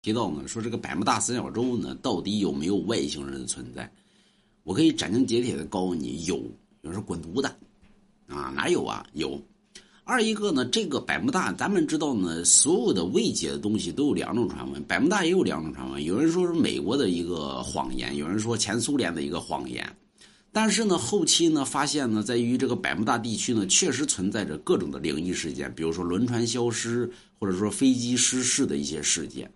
提到呢，说这个百慕大三角洲呢，到底有没有外星人的存在？我可以斩钉截铁的告诉你，有。有人说滚犊子，啊，哪有啊？有。二一个呢，这个百慕大，咱们知道呢，所有的未解的东西都有两种传闻，百慕大也有两种传闻。有人说是美国的一个谎言，有人说前苏联的一个谎言。但是呢，后期呢，发现呢，在于这个百慕大地区呢，确实存在着各种的灵异事件，比如说轮船消失，或者说飞机失事的一些事件。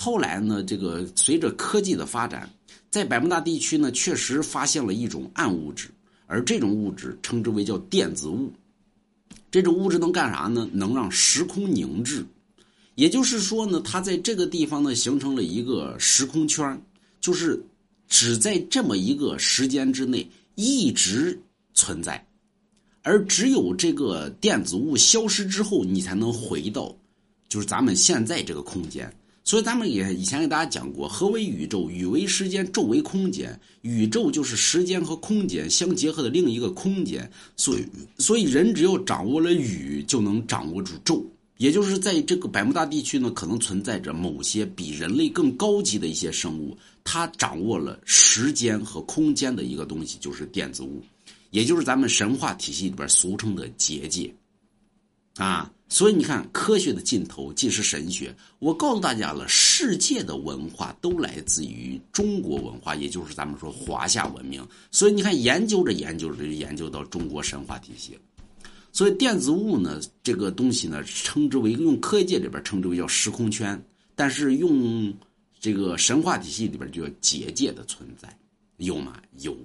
后来呢，这个随着科技的发展，在百慕大地区呢，确实发现了一种暗物质，而这种物质称之为叫电子物。这种物质能干啥呢？能让时空凝滞，也就是说呢，它在这个地方呢，形成了一个时空圈，就是只在这么一个时间之内。一直存在，而只有这个电子物消失之后，你才能回到，就是咱们现在这个空间。所以咱们也以前给大家讲过，何为宇宙？宇为时间，宙为空间。宇宙就是时间和空间相结合的另一个空间。所以，所以人只要掌握了宇，就能掌握住宙。也就是在这个百慕大地区呢，可能存在着某些比人类更高级的一些生物，它掌握了时间和空间的一个东西，就是电子物，也就是咱们神话体系里边俗称的结界，啊，所以你看，科学的尽头即是神学。我告诉大家了，世界的文化都来自于中国文化，也就是咱们说华夏文明。所以你看，研究着研究着，就研究到中国神话体系。所以电子物呢，这个东西呢，称之为用科学界里边称之为叫时空圈，但是用这个神话体系里边就叫结界的存在，有吗？有，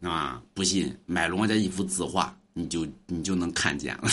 啊，不信买龙家一幅字画，你就你就能看见了。